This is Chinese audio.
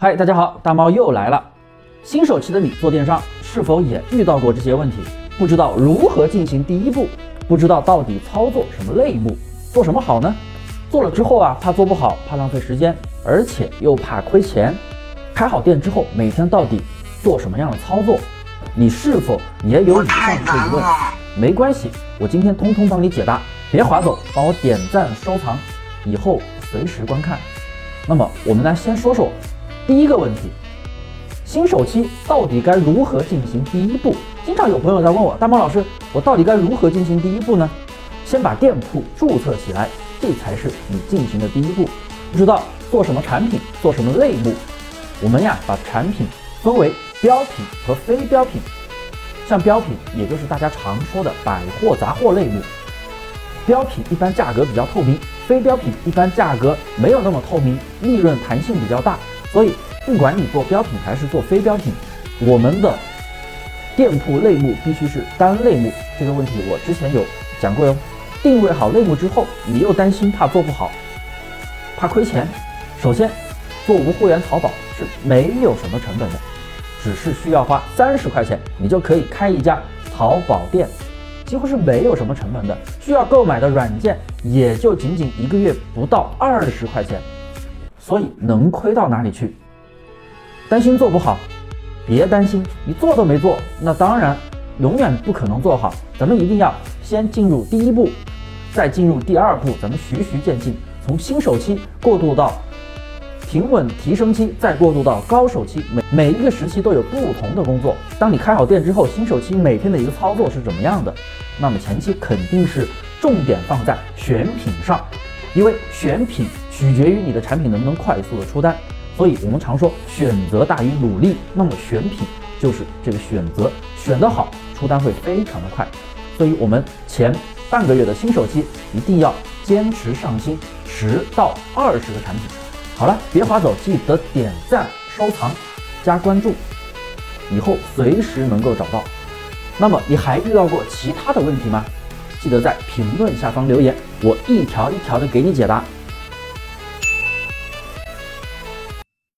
嗨，大家好，大猫又来了。新手期的你做电商是否也遇到过这些问题？不知道如何进行第一步，不知道到底操作什么类目，做什么好呢？做了之后啊，怕做不好，怕浪费时间，而且又怕亏钱。开好店之后，每天到底做什么样的操作？你是否也有以上这些疑问？没关系，我今天通通帮你解答。别划走，帮我点赞收藏，以后随时观看。那么我们来先说说。第一个问题，新手期到底该如何进行第一步？经常有朋友在问我，大猫老师，我到底该如何进行第一步呢？先把店铺注册起来，这才是你进行的第一步。不知道做什么产品，做什么类目？我们呀，把产品分为标品和非标品。像标品，也就是大家常说的百货杂货类目。标品一般价格比较透明，非标品一般价格没有那么透明，利润弹性比较大。所以，不管你做标品还是做非标品，我们的店铺类目必须是单类目。这个问题我之前有讲过哟。定位好类目之后，你又担心怕做不好，怕亏钱。首先，做无货源淘宝是没有什么成本的，只是需要花三十块钱，你就可以开一家淘宝店，几乎是没有什么成本的。需要购买的软件也就仅仅一个月不到二十块钱。所以能亏到哪里去？担心做不好，别担心，你做都没做，那当然永远不可能做好。咱们一定要先进入第一步，再进入第二步，咱们循序渐进，从新手期过渡到平稳提升期，再过渡到高手期。每每一个时期都有不同的工作。当你开好店之后，新手期每天的一个操作是怎么样的？那么前期肯定是重点放在选品上，因为选品。取决于你的产品能不能快速的出单，所以我们常说选择大于努力。那么选品就是这个选择，选得好，出单会非常的快。所以我们前半个月的新手期一定要坚持上新十到二十个产品。好了，别划走，记得点赞、收藏、加关注，以后随时能够找到。那么你还遇到过其他的问题吗？记得在评论下方留言，我一条一条的给你解答。